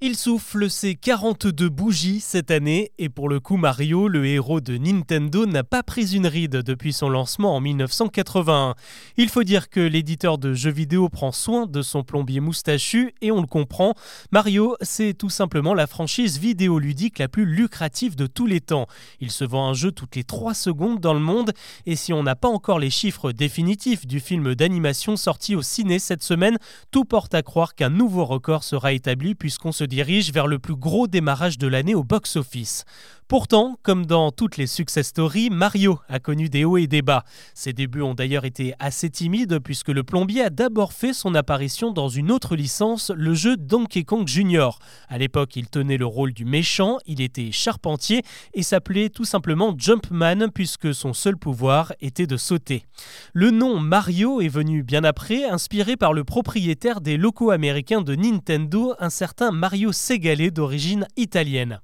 Il souffle ses 42 bougies cette année et pour le coup Mario, le héros de Nintendo, n'a pas pris une ride depuis son lancement en 1981. Il faut dire que l'éditeur de jeux vidéo prend soin de son plombier moustachu et on le comprend, Mario c'est tout simplement la franchise vidéoludique la plus lucrative de tous les temps. Il se vend un jeu toutes les 3 secondes dans le monde et si on n'a pas encore les chiffres définitifs du film d'animation sorti au ciné cette semaine, tout porte à croire qu'un nouveau record sera établi puisqu'on se dirige vers le plus gros démarrage de l'année au box-office. Pourtant, comme dans toutes les success stories, Mario a connu des hauts et des bas. Ses débuts ont d'ailleurs été assez timides puisque le plombier a d'abord fait son apparition dans une autre licence, le jeu Donkey Kong Jr. À l'époque, il tenait le rôle du méchant, il était charpentier et s'appelait tout simplement Jumpman puisque son seul pouvoir était de sauter. Le nom Mario est venu bien après, inspiré par le propriétaire des locaux américains de Nintendo, un certain Mario Segale d'origine italienne.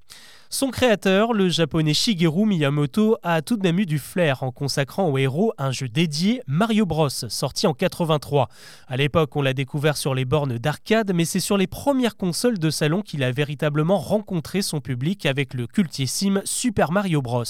Son créateur, le japonais Shigeru Miyamoto, a tout de même eu du flair en consacrant au héros un jeu dédié, Mario Bros, sorti en 83. À l'époque, on l'a découvert sur les bornes d'arcade, mais c'est sur les premières consoles de salon qu'il a véritablement rencontré son public avec le cultissime Super Mario Bros.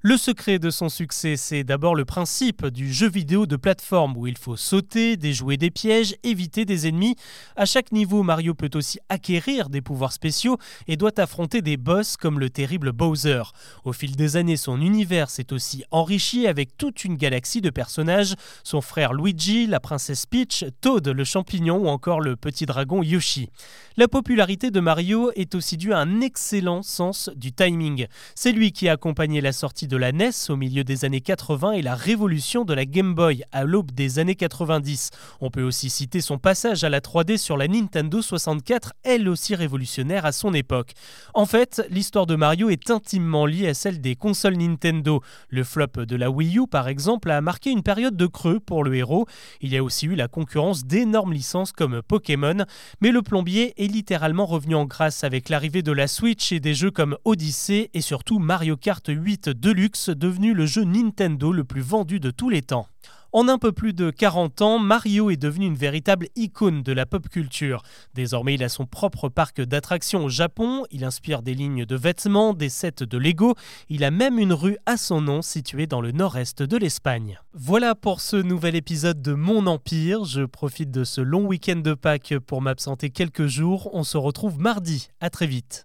Le secret de son succès, c'est d'abord le principe du jeu vidéo de plateforme où il faut sauter, déjouer des pièges, éviter des ennemis. À chaque niveau, Mario peut aussi acquérir des pouvoirs spéciaux et doit affronter des boss comme le terrible Bowser. Au fil des années, son univers s'est aussi enrichi avec toute une galaxie de personnages, son frère Luigi, la princesse Peach, Toad le champignon ou encore le petit dragon Yoshi. La popularité de Mario est aussi due à un excellent sens du timing. C'est lui qui a accompagné la sortie de la NES au milieu des années 80 et la révolution de la Game Boy à l'aube des années 90. On peut aussi citer son passage à la 3D sur la Nintendo 64, elle aussi révolutionnaire à son époque. En fait, l'histoire Mario est intimement liée à celle des consoles Nintendo. Le flop de la Wii U, par exemple, a marqué une période de creux pour le héros. Il y a aussi eu la concurrence d'énormes licences comme Pokémon, mais le plombier est littéralement revenu en grâce avec l'arrivée de la Switch et des jeux comme Odyssey et surtout Mario Kart 8 Deluxe, devenu le jeu Nintendo le plus vendu de tous les temps. En un peu plus de 40 ans, Mario est devenu une véritable icône de la pop culture. Désormais, il a son propre parc d'attractions au Japon, il inspire des lignes de vêtements, des sets de Lego, il a même une rue à son nom située dans le nord-est de l'Espagne. Voilà pour ce nouvel épisode de Mon Empire. Je profite de ce long week-end de Pâques pour m'absenter quelques jours. On se retrouve mardi. À très vite.